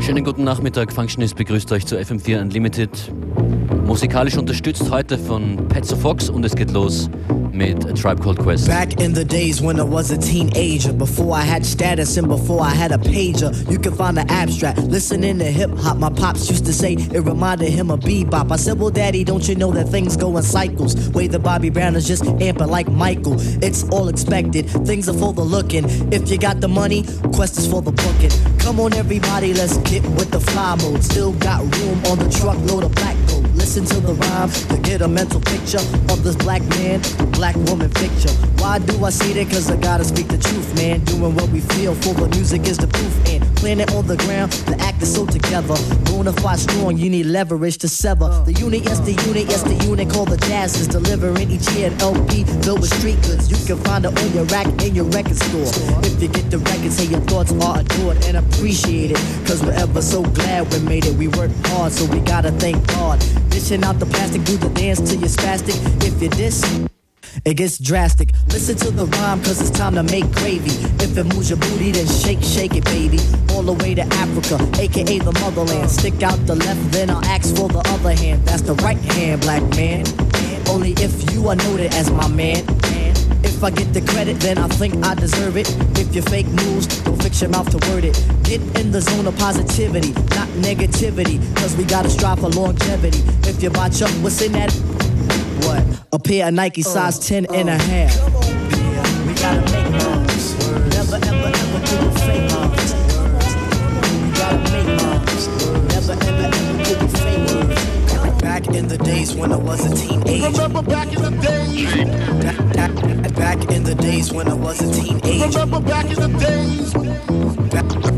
Schönen guten Nachmittag, Functionist begrüßt euch zu FM4 Unlimited. Musikalisch unterstützt heute von Petzo Fox und es geht los mit A Tribe Called Quest. Back in the days when I was a teenager, before I had status and before I had a pager, you can find the abstract. Listening to hip hop, my pops used to say it reminded him of bebop. I said, Well, daddy, don't you know that things go in cycles? Way the Bobby Brown is just amping like Michael. It's all expected, things are for the looking. If you got the money, Quest is for the booking. Come on, everybody, let's get with the fly mode. Still got room on the truckload of black gold. Listen to the rhyme to get a mental picture of this black man, black woman picture. Why do I say that? Cause I gotta speak the truth, man. Doing what we feel for the music is the proof. And planet on the ground, the act is so together. Bonafide strong, you need leverage to sever. Oh. The unit, yes, the unit, yes, the unit called the jazz is delivering each year an LP filled with street goods. You can find it on your rack in your record store. If you get the record, say your thoughts are adored and appreciated. Cause we're ever so glad we made it. We worked hard, so we gotta thank God. Dishing out the plastic, do the dance till you're spastic. If you diss, it gets drastic. Listen to the rhyme, cause it's time to make gravy. If it moves your booty, then shake, shake it, baby. All the way to Africa, aka the motherland. Stick out the left, then I'll ask for the other hand. That's the right hand, black man. Only if you are noted as my man. If I get the credit, then I think I deserve it. If you fake news, don't fix your mouth to word it. Get in the zone of positivity, not negativity. Cause we gotta strive for longevity. If you botch up, what's in that? What? A pair of Nike oh. size 10 and a oh. half. Yeah, we gotta make moves. Never, ever, ever do a fake moves. We gotta make moves. Never, ever, ever do a fake moves. Back in the days when I was a teenager. Remember back in the days. Back, back, back in the days when I was a teenager. Remember back in the days.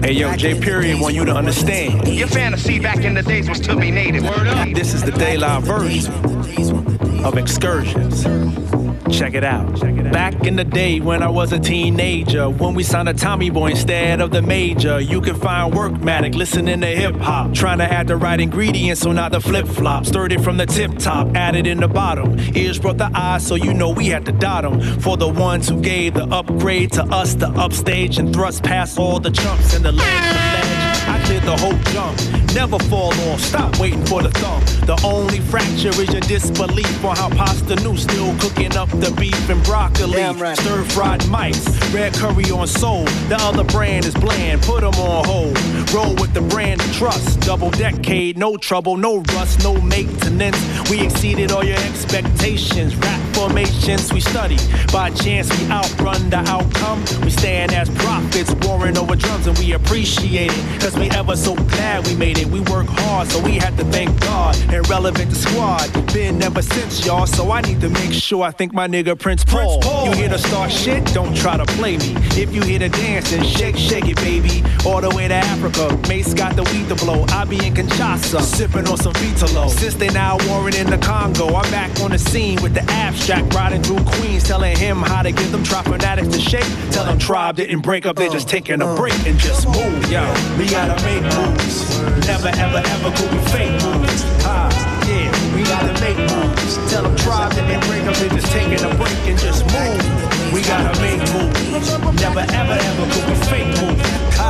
Hey yo, back J Period days want you to I was a understand. Your fantasy back in the days was to be native. Word up. This is the day daylight version of excursions. Check it out. Back in the day when I was a teenager, when we signed a Tommy Boy instead of the major, you can find Workmatic listening to hip hop, trying to add the right ingredients so not the flip flop. Stirred it from the tip top, added in the bottom. Ears brought the eyes, so you know we had to dot them. For the ones who gave the upgrade to us, the upstage and thrust past all the chumps and the ledge. I cleared the whole jump. Never fall off, stop waiting for the thumb. The only fracture is your disbelief on how Pasta New still cooking up the beef and broccoli. Right. Stir fried mice, red curry on soul. The other brand is bland, put them on hold. Roll with the brand of trust. Double decade, no trouble, no rust, no maintenance. We exceeded all your expectations. Rap formations we study. By chance, we outrun the outcome. We stand as prophets, warring over drums, and we appreciate it. Cause we ever so glad we made it. We work hard, so we had to thank God. And relevant to squad. Been ever since, y'all. So I need to make sure I think my nigga Prince Paul. You here to start shit? Don't try to play me. If you here to dance, then shake, shake it, baby. All the way to Africa. Mace got the weed to blow. I be in Kinshasa, sipping on some Vitalo. Since they now warring in the Congo, I'm back on the scene with the abstract riding through Queens, telling him how to get them trap fanatics to shake. Tell them tribe didn't break up, they just taking a break and just move, yo. We gotta make moves. Never ever ever could we fake moves. Ah, yeah, we gotta make moves. Tell them tribe that they break up, they just taking a break and just move. We gotta make moves. Never ever ever could we fake moves.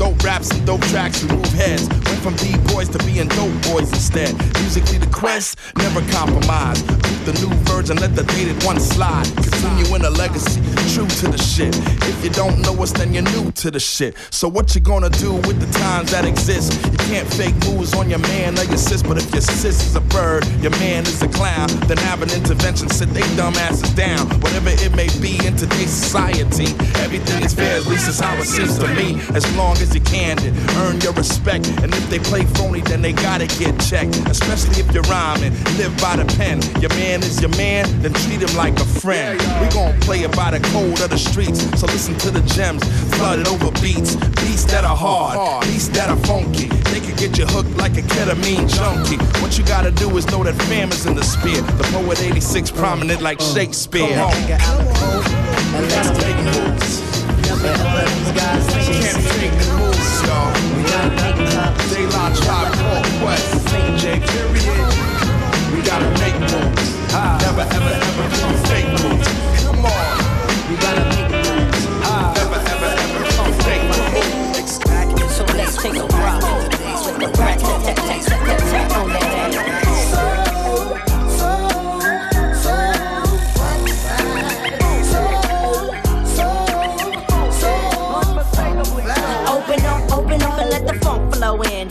Dope raps and dope tracks, we move heads. From B-boys to being dope boys instead. Musically, the quest, never compromise. Boot the new version, let the dated one slide. Continue in a legacy, true to the shit. If you don't know us, then you're new to the shit. So what you gonna do with the times that exist? You can't fake moves on your man or your sis, but if your sis is a bird, your man is a clown, then have an intervention, sit they dumb asses down. Whatever it may be in today's society, everything is fair, at least it's how it seems to me. As long as you candid, earn your respect. And if they play phony, then they gotta get checked. Especially if you're rhyming, live by the pen. Your man is your man, then treat him like a friend. We gon' play it by the code of the streets, so listen to the gems, flooded over beats. Beats that are hard. Beats that are funky. They can get you hooked like a ketamine junkie. What you gotta do is know that fam is in the spear. The poet 86 prominent like Shakespeare. Come on. And let's take moves. Take a We gotta make moves, y'all. We gotta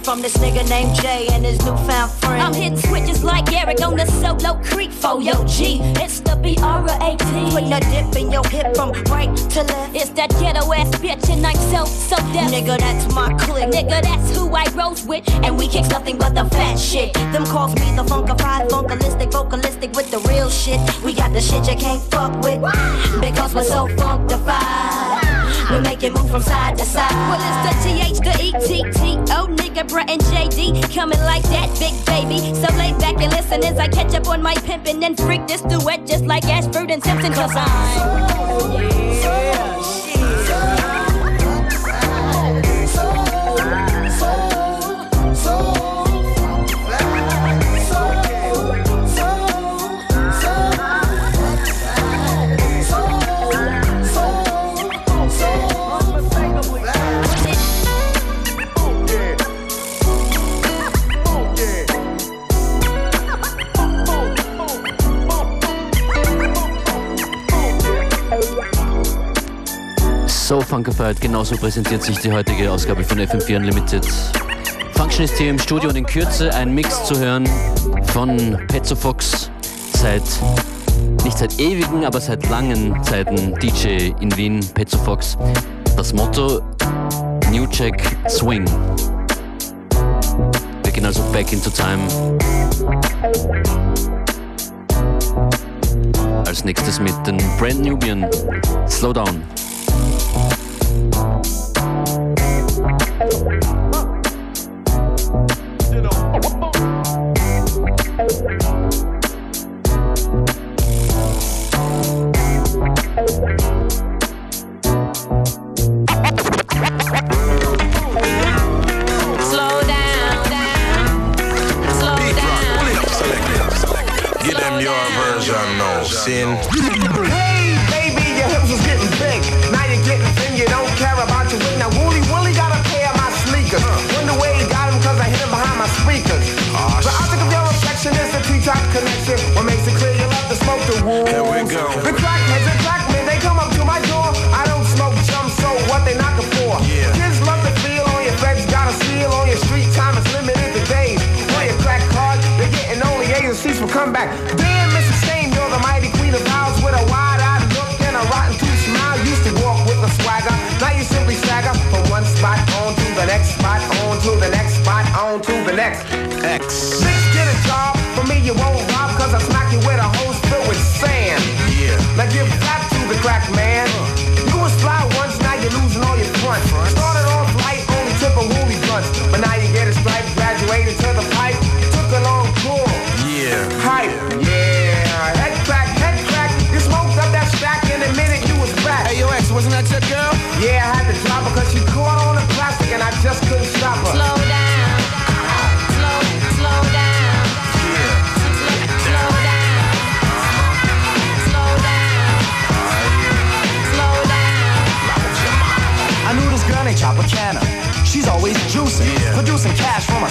from this nigga named Jay and his newfound friend. I'm hitting switches like Eric on the solo creek for yo G. It's the B-R-A-T. Putting a dip in your hip from right to left. It's that ghetto ass bitch and I'm so, so deaf. Nigga, that's my clique. Nigga, that's who I rose with. And we kicks nothing but the fat shit. Them calls me the funkified, funkalistic, vocalistic with the real shit. We got the shit you can't fuck with. Because we're so funkified. We make it move from side to side. Well, it's the TH, the E-T-T-O, nigga, Brett and JD. Coming like that, big baby. So lay back and listen as I catch up on my pimpin' and freak this duet just like Ashford and Simpson. Cause I'm. So funkified, genauso präsentiert sich die heutige Ausgabe von FM4 Unlimited. Functionist hier im Studio und in Kürze ein Mix zu hören von Pezzo Fox seit, nicht seit ewigen, aber seit langen Zeiten DJ in Wien, Pezzo Fox. Das Motto New Jack Swing. Wir gehen also back into time. Als nächstes mit den Brand Nubian Slow Down. Slow only agencies for comeback. Damn, Mrs. Stain, you're the mighty queen of house with a wide-eyed look and a rotten tooth smile. Used to walk with a swagger, now you simply stagger from one spot on to the next spot, on to the next spot, on to the next.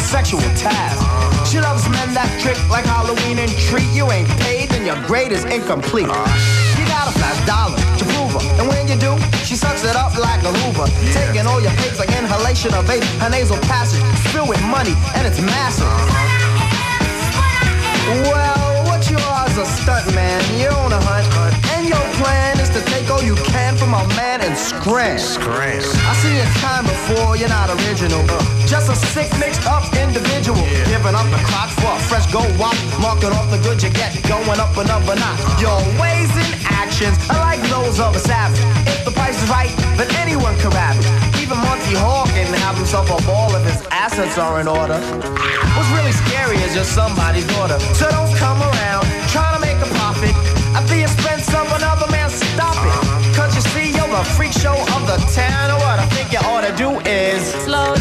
Sexual task. She loves men that trick like Halloween and treat. You ain't paid, then your grade is incomplete. She got a fast dollar to prove her. And when you do, she sucks it up like a Hoover. Taking all your pigs like inhalation of vape. Her nasal passage filled with money, and it's massive. Well, what you are is a stunt man. You're on a hunt, and your plan is to take all you can from our man and scram. Scram. I see it time before you're not original. Uh, just a sick, mixed up individual. Yeah. Giving up the clock for a fresh gold watch. Marking off the good you get. Going up another notch. Uh-huh. Your ways and actions are like those of a savage. If the price is right, then anyone can rap it. Even Monty Hall can have himself a ball if his assets are in order. What's really scary is you're somebody's daughter. So don't come around trying to make a profit at the expense of a freak show of the town. What I think you ought to do is slow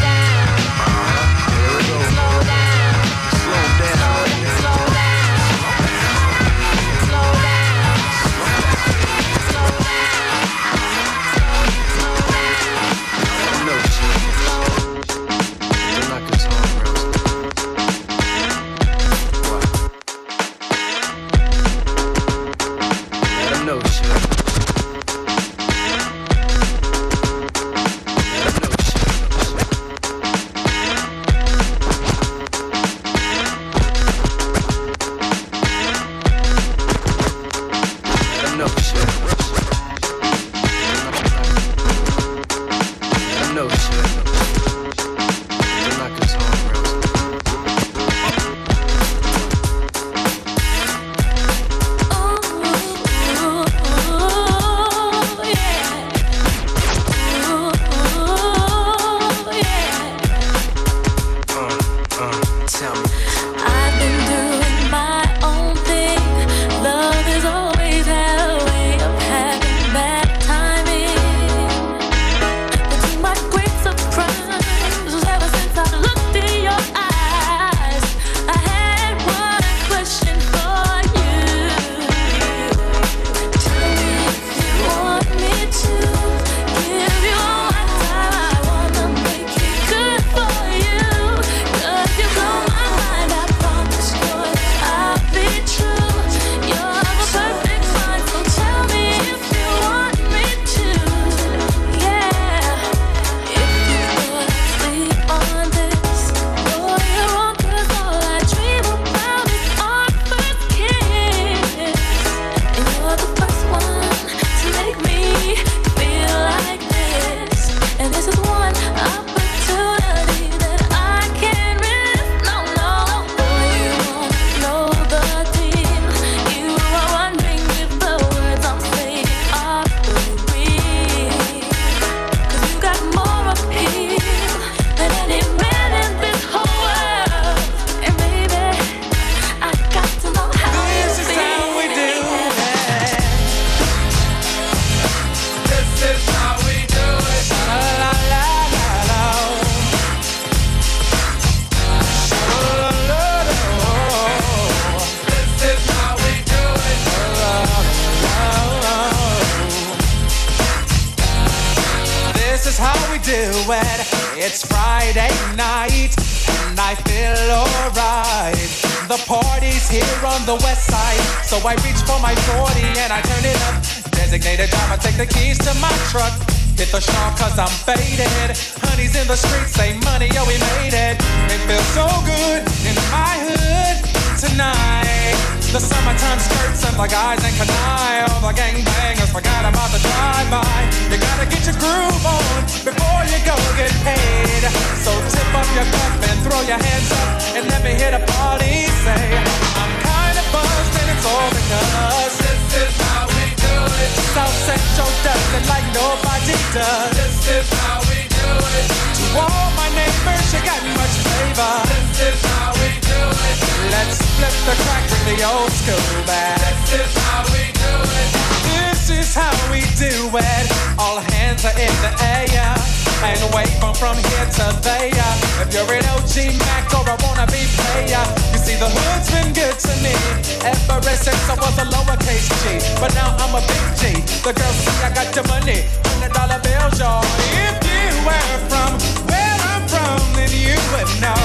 The summertime skirts and the guys and can I All the gangbangers forgot about the drive-by. You gotta get your groove on before you go get paid. So tip up your cup and throw your hands up And let me hear the party say I'm kinda buzzed and it's all because This is how we do it. South Central does it like nobody does. This is how we do it. To all my neighbors, you got much flavor. This is how we do it. Let's flip the crack with the old school bag. This is how we do it. This is how we do it. All hands are in the air. And wave from from here to there. If you're an OG Mac or a wannabe player, you see the hood's been good to me ever since I was a lowercase G. But now I'm a big G. The girls see I got your money, hundred dollar bills, y'all. If were from where I'm from, then you would know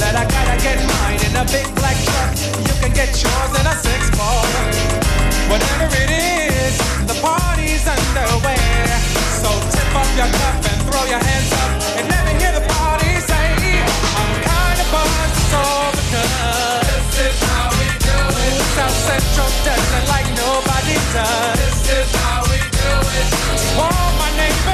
that I gotta get mine in a big black truck. You can get yours in a six ball. Whatever it is, the party's underway. So tip up your cup and throw your hands up and let me hear the party say, I'm kind of buzzed, it's all because this is how we do it. South Central doesn't like nobody does. This is how we do it. Oh my neighbor.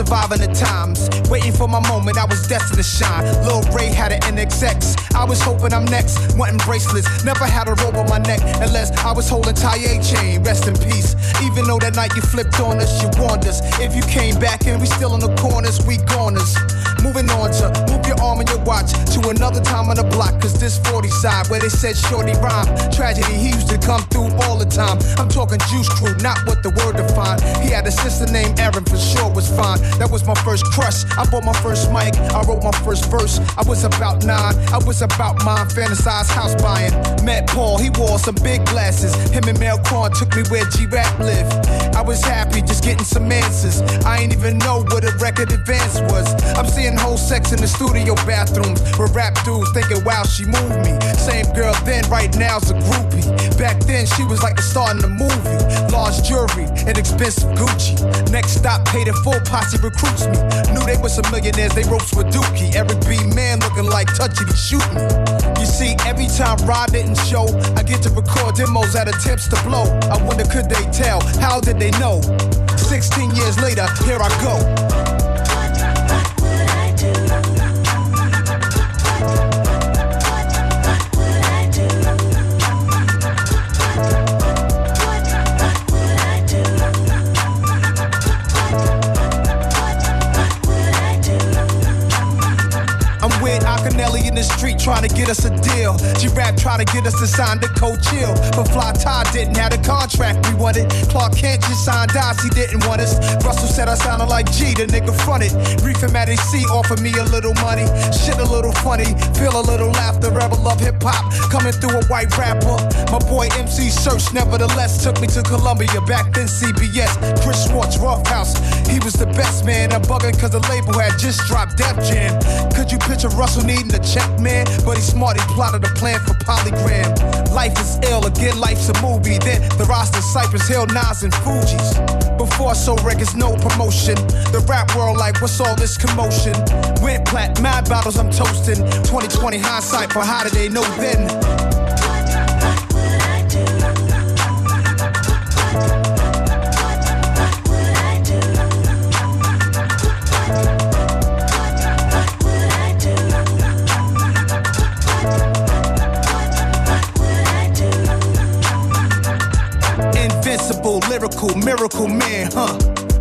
Surviving the times. Waiting for my moment, I was destined to shine. Lil Ray had an NXX. I was hoping I'm next. Wanting bracelets, never had a rope on my neck unless I was holding Taye chain. Rest in peace. Even though that night you flipped on us, you warned us. If you came back and we still in the corners, we goners. Moving on to move your arm and your watch to another time on the block. Cause this 40 side where they said shorty rhyme. Tragedy, he used to come through all the time. I'm talking juice crew, not what the word defined. He had a sister named Erin, for sure was fine. That was my first crush. I bought my first mic, I wrote my first verse. I was about nine, I was about mine, fantasized house buying. Met Paul, he wore some big glasses. Him and Mel took me where G Rap lived. I was happy just getting some answers. I ain't even know what a record advance was. I'm seeing whole sex in the studio bathrooms where rap dudes thinking, wow, she moved me. Same girl then, right now's a groupie. Back then, she was like the star in the movie. Large jewelry and expensive Gucci. Next stop, paid in full, posse recruits me. Knew they were some millionaires, they ropes with Dookie. Eric B. Man looking like touchy, he shoot me. You see, every time Rod didn't show, I get to record demos at attempts to blow. I wonder, could they tell? How did they know? 16 years later, here I go. In the street trying to get us a deal. G-Rap trying to get us to sign the code chill. But Fly Todd didn't have the contract we wanted. Clark Kent just signed us, he didn't want us. Russell said I sounded like G, the nigga fronted. Reef and Matty C offered me a little money. Shit a little funny, feel a little laughter. Rebel love hip hop coming through a white rapper. My boy MC Serch nevertheless took me to Columbia. Back then CBS, Chris Schwartz, Ruffhouse. He was the best man. I'm bugging cause the label had just dropped Def Jam. Could you picture Russell needing a check, man? But he's smart, he plotted a plan for Polygram. Life is ill, again, life's a movie. Then the roster Cypress Hill, Nas, and Fugees. Before sold records, no promotion. The rap world, like, what's all this commotion? Went plat, mad battles, I'm toasting. 2020 hindsight, but how did they know then? Lyrical, miracle man, huh?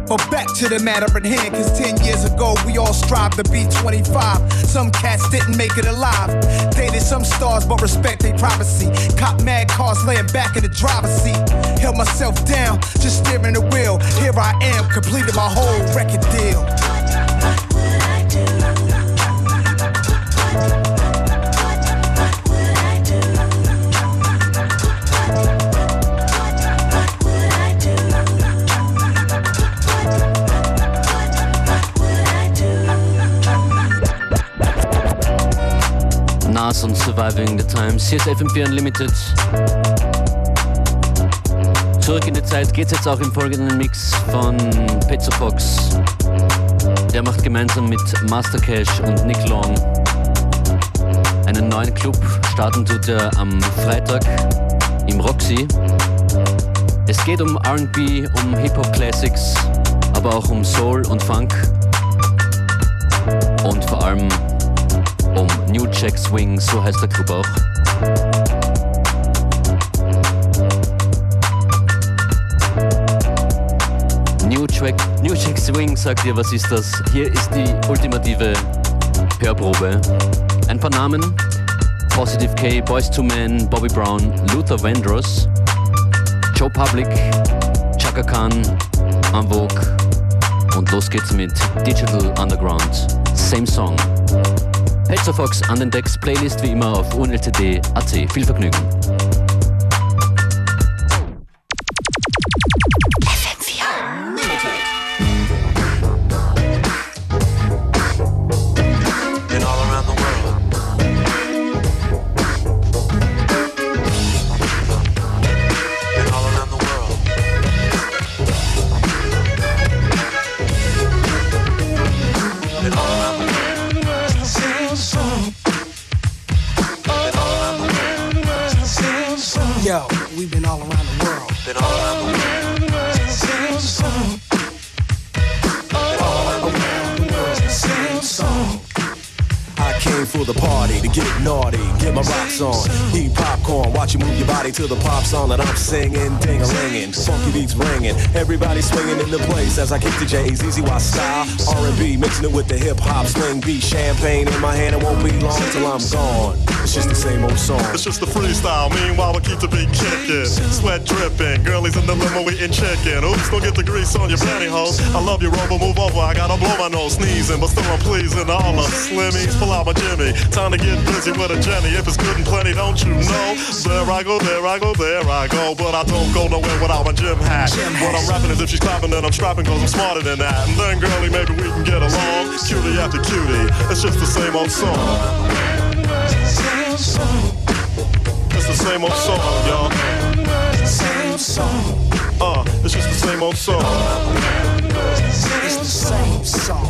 But back to the matter at hand, cause 10 years ago we all strive to be 25. Some cats didn't make it alive. Dated some stars, but respect their privacy. Cop mad cars laying back in the driver's seat. Held myself down, just steering the wheel. Here I am, completed my whole record deal. Nas und Surviving the Times. Hier ist FM4 Unlimited. Zurück in die Zeit geht's jetzt auch im folgenden Mix von Pezzo Fox. Der macht gemeinsam mit Master Cash und Nick Long einen neuen Club. Starten tut er am Freitag im Roxy. Es geht um RB, um Hip-Hop Classics, aber auch um Soul und Funk. Und vor allem New Jack Swing, so heißt der Club auch. New Jack, New Jack Swing, sagt ihr, was ist das? Hier ist die ultimative Hörprobe. Ein paar Namen: Positive K, Boys to Men, Bobby Brown, Luther Vandross, Joe Public, Chaka Khan, En Vogue. Und los geht's mit Digital Underground. Same Song. Pezzo Fox an den Decks, Playlist wie immer auf unltd.at. Viel Vergnügen. that all I is song. All I want is sing song. I came for the party to get naughty, get my rocks on, eat popcorn, watch you move your body to the pop song that I'm singing, ding a ringing, funky beats ringing, everybody swinging in the place as I kick the J's, easy Y style, R&B mixing it with the hip hop swing beat, champagne in my hand, it won't be long till I'm gone. It's just the same old song. It's just the freestyle. Meanwhile, we keep the beat kicking. Sweat dripping. Girlies in the limo eating chicken. Oops, don't get the grease on your pantyhose. I love you, Rover. Move over. I gotta blow my nose sneezing, but still I'm pleasing all the slimmies. Pull out my Jimmy. Time to get busy with a Jenny. If it's good and plenty, don't you know? There I go, there I go, there I go. But I don't go nowhere without my gym hat. What I'm rapping is if she's clapping, then I'm strapping, cause I'm smarter than that. And then, girlie, maybe we can get along. Cutie after cutie. It's just the same old song. It's the same old song, y'all. Same song. Uh, it's just the same old song. It's the same song.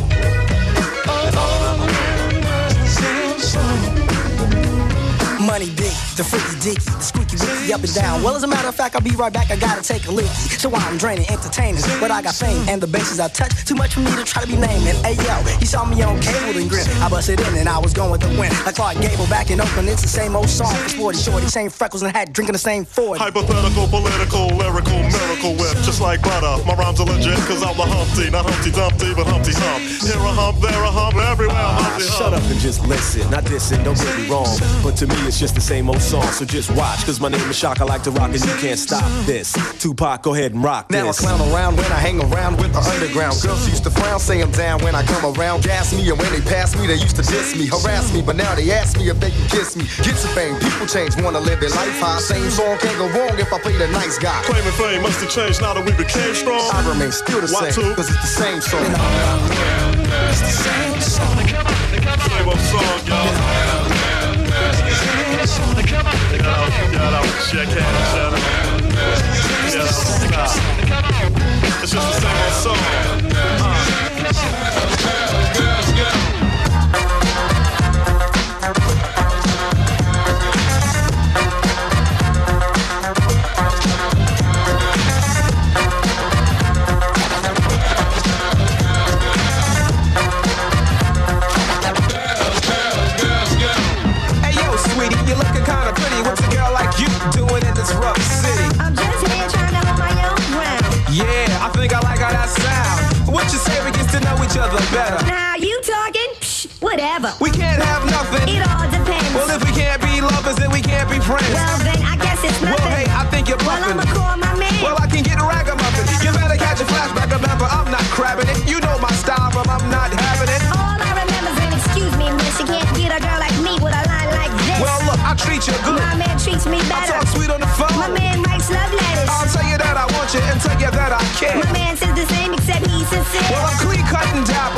Money big, the freaky dicky, the squeaky wicky up and down. Well, as a matter of fact, I'll be right back. I gotta take a leaky. So I'm draining entertainers, but I got fame and the bases I touch. Too much for me to try to be naming. Hey yo, he saw me on cable and grin. I busted in and I was going with the wind. Like Clark Gable back in Oakland, it's the same old song. For sporty shorty, same freckles and hat, drinking the same Ford. Hypothetical, political, lyrical, miracle whip, just like butter. My rhymes are legit, cause I'm the Humpty, not Humpty Dumpty, but Humpty Hump. Here a hump, there a hump, everywhere Humpty Hump. Shut up and just listen. Not dissing, don't get me wrong. But to me, it's just the same old song. So just watch, cause my name is Shock. I like to rock and you can't stop this. Tupac, go ahead and rock Now I this. clown around when I hang around with the underground. Girls used to frown, say I'm down when I come around. Gas me, and when they pass me, they used to diss me, harass me. But now they ask me if they can kiss me. Get some fame, people change, wanna live their life high. Same song can't go wrong if I play the nice guy. Claiming fame must have changed now that we became strong. I remain still the Why same, two? cause it's the same song. It's the same song. Same old song, y'all. Out, get out, check hand, shut up. Get out, stop. It's just the same old song. Hey other better? Now you talking? Psh, whatever. We can't have nothing. It all depends. Well, if we can't be lovers, then we can't be friends. Well, then I guess it's Well, hey, I think you're Well, bluffing. I'ma call my man. Well, I can get a ragamuffin. You better catch a flashback. Remember, I'm not crabbing it. You know my style, but I'm not having it. All I remember's an excuse me, miss. You can't get a girl like me with a line like this. Well, look, I treat you good. My man treats me better. I talk sweet on the phone. My man writes love letters. I'll tell you that I want you and tell you that I care. My man says Well, I'm clean cut and dapper.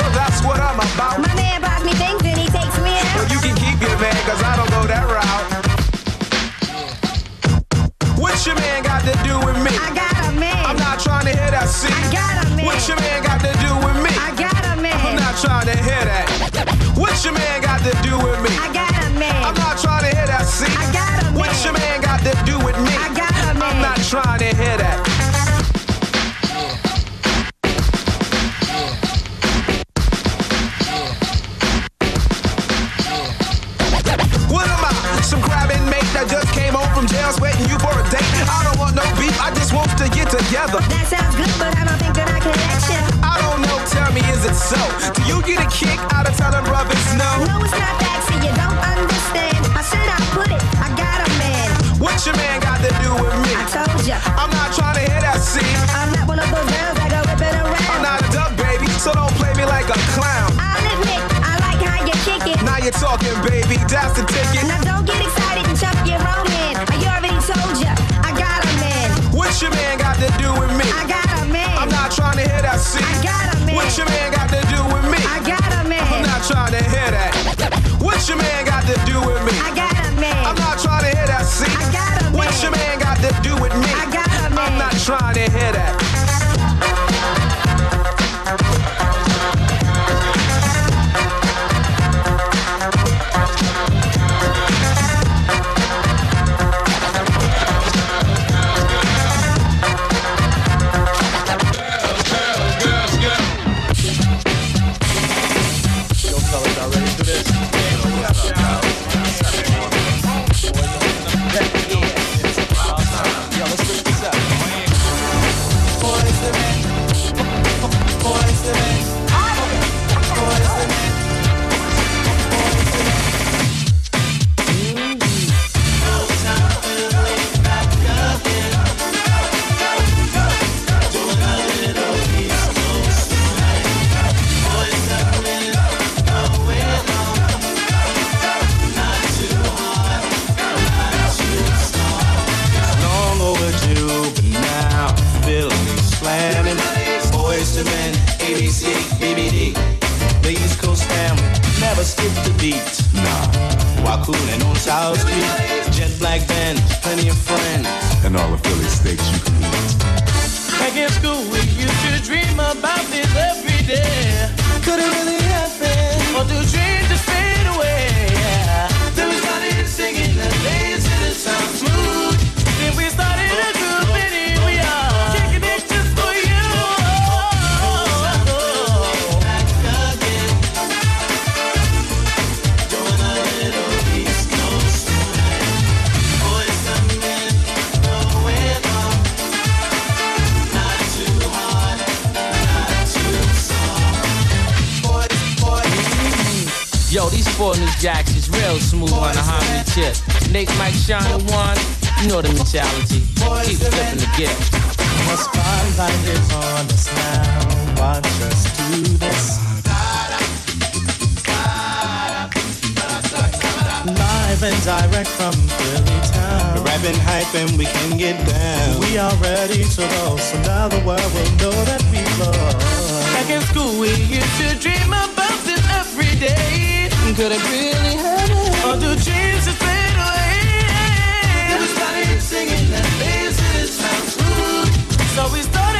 Nate, Mike, Shawn, and one, you know the mentality. Keep flipping the gift. The spotlight is on us now. Watch us do this. Live and direct from Philly town. We're rapping hype and we can get down. We are ready to go, so now the world will know that we love. Back in school, we used to dream about this every day. Could it really happen? Or do dreams that smooth. So we started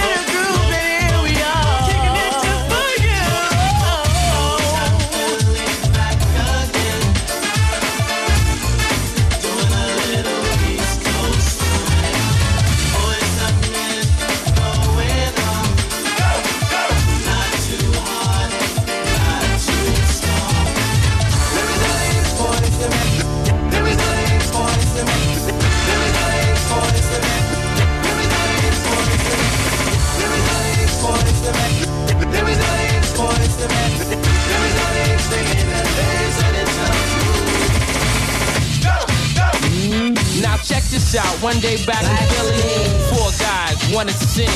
this out. One day back in Philly, four guys wanted to sing.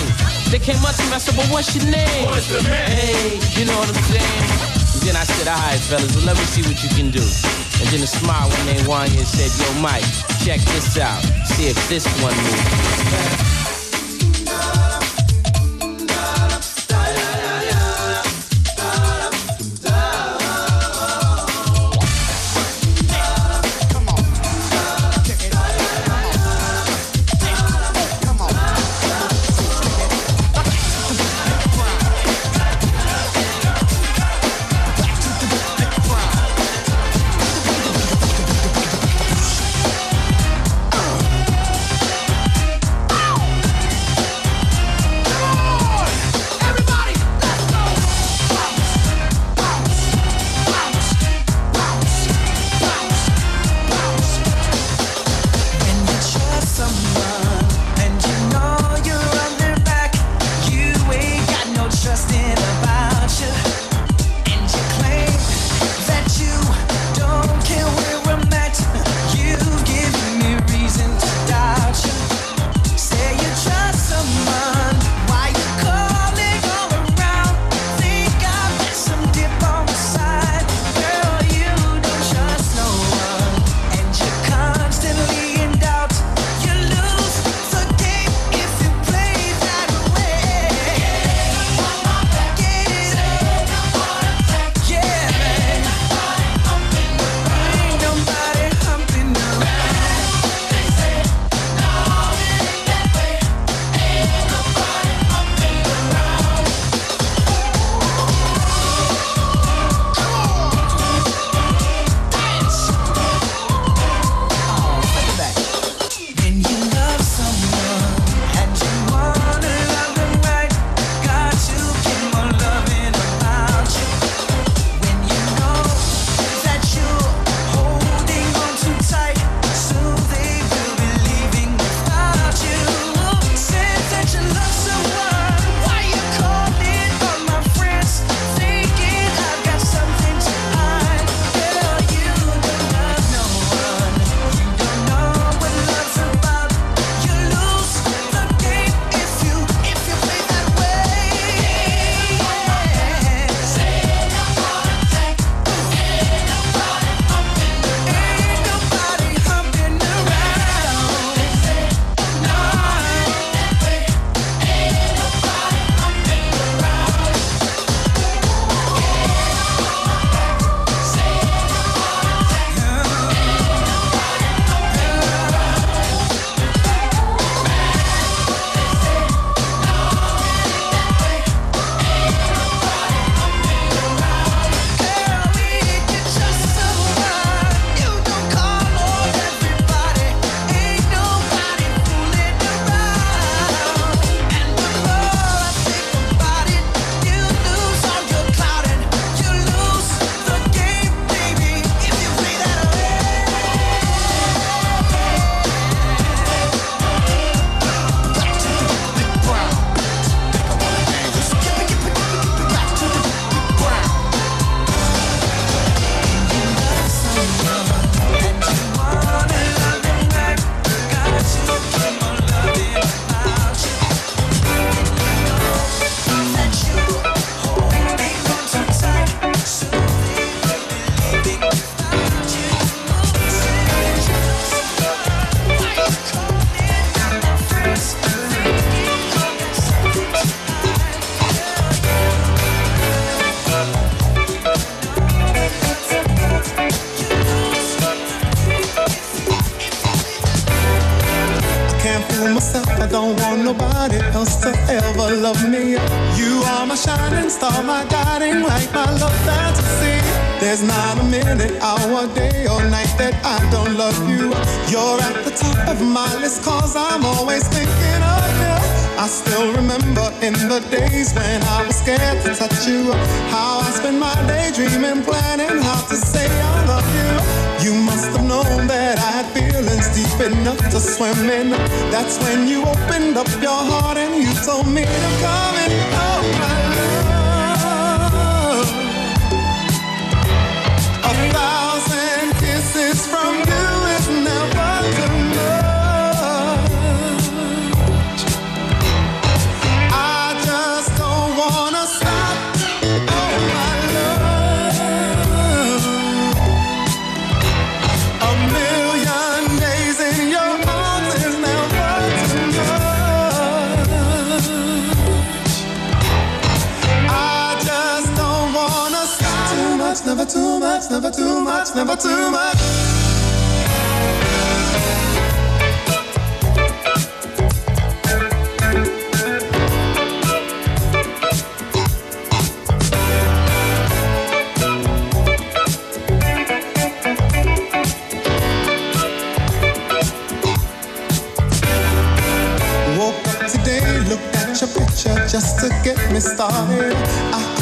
They came up to me, I said, "But what's your name?" What's the man? Hey, you know what I'm saying? And then I said, "All right, fellas, well, let me see what you can do." And then a smile when they won and said, "Yo, Mike, check this out. See if this one moves." In the days when I was scared to touch you. How I spent my day dreaming, planning how to say I love you. You must have known that I had feelings deep enough to swim in. That's when you opened up your heart and you told me to come in. Oh, Too much, never too much, never too much, never too much. Woke up today, looked at your picture just to get me started.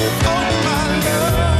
Oh, my love.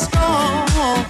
storm.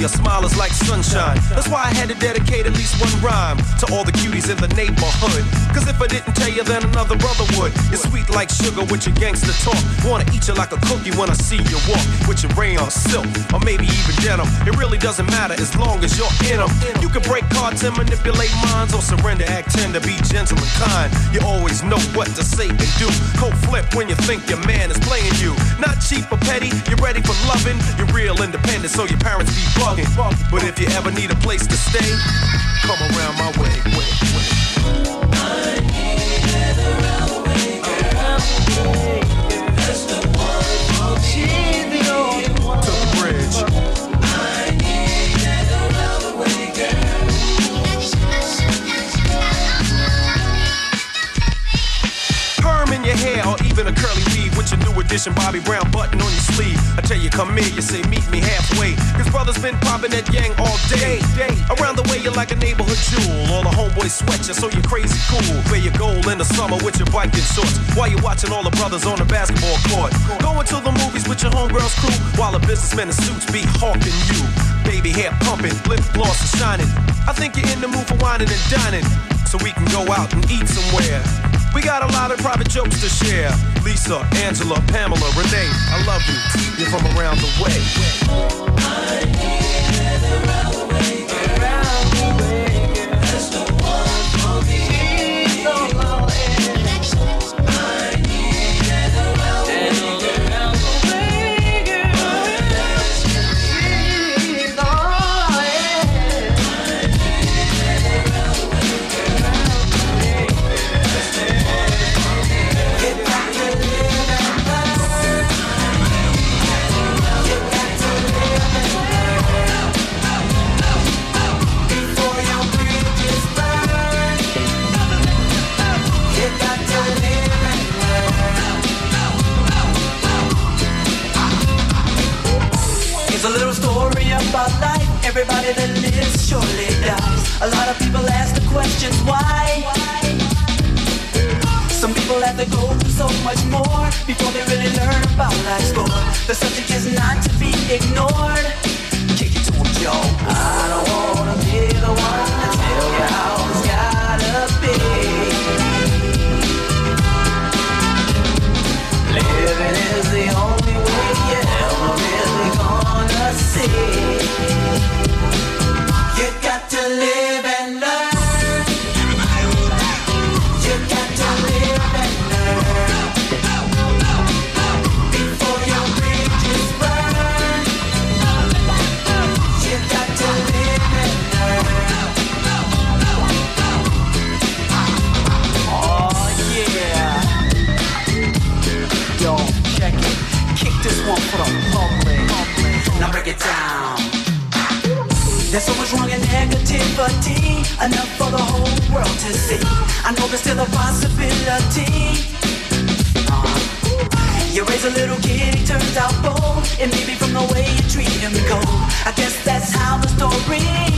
your smile is like sunshine. That's why I had to dedicate at least one rhyme to all the cuties in the neighborhood. Cause if I didn't tell you, then another brother would. It's sweet like sugar with your gangster talk. Wanna eat you like a cookie when I see you walk with your rayon silk or maybe even denim. It really doesn't matter as long as you're in them. You can break cards and manipulate minds or surrender, act tender, be gentle and kind. You always know what to say and do. Cold flip when you think your man is playing you. Not cheap or petty, you're ready for loving. You're real independent, so your parents be bugging. But if you ever need a place to stay, come around my way. I need around the way, girl. in a curly weave with your new edition Bobby Brown button on your sleeve. I tell you, come here, you say, meet me halfway. Cause brothers been popping that yang all day. Around the way, you're like a neighborhood jewel. All the homeboys sweat you, so you're crazy cool. Wear your gold in the summer with your biking shorts. While you're watching all the brothers on the basketball court. Going to the movies with your homegirls crew. While the businessmen in suits be hawking you. Baby hair pumping, lip gloss is shining. I think you're in the mood for whining and dining. So we can go out and eat somewhere. We got a lot of private jokes to share. Lisa, Angela, Pamela, Renee, I love you. You're from around the way. I need around the way. Everybody that lives surely dies. A lot of people ask the questions why. Some people have to go through so much more before they really learn about life's score. The subject is not to be ignored. Kick it to them, Joe. I don't wanna be the one to tell you how it's gotta be. Living is the only way you're ever really gonna see. That's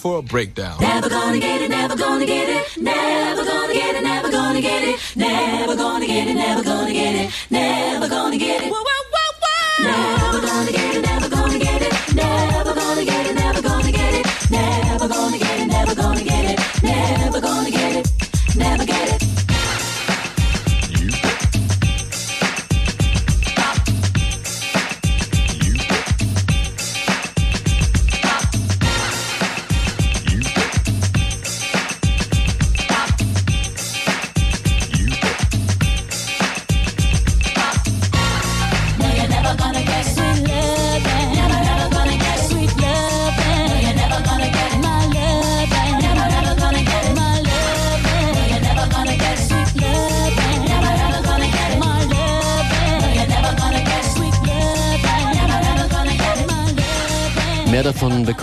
for a breakdown. Never gonna get it, never gonna get it, never gonna get it, never gonna get it, never gonna get it, never gonna get it, never gonna get it, never gonna get it. Never gonna get it.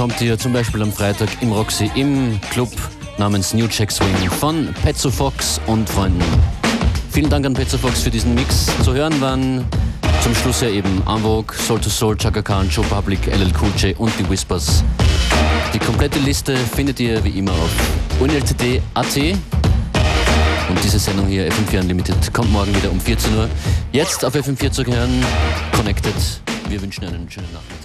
bekommt ihr zum Beispiel am Freitag im Roxy im Club namens New Jack Swing von Petzo Fox und Freunden. Vielen Dank an Petzo Fox für diesen Mix. Zu hören waren zum Schluss ja eben Amvog, Soul to Soul, Chaka Khan, Joe Public, LL Cool J und die Whispers. Die komplette Liste findet ihr wie immer auf unltd.at und diese Sendung hier FM4 Unlimited kommt morgen wieder um 14 Uhr. Jetzt auf FM4 zu hören, connected. Wir wünschen einen schönen Nachmittag.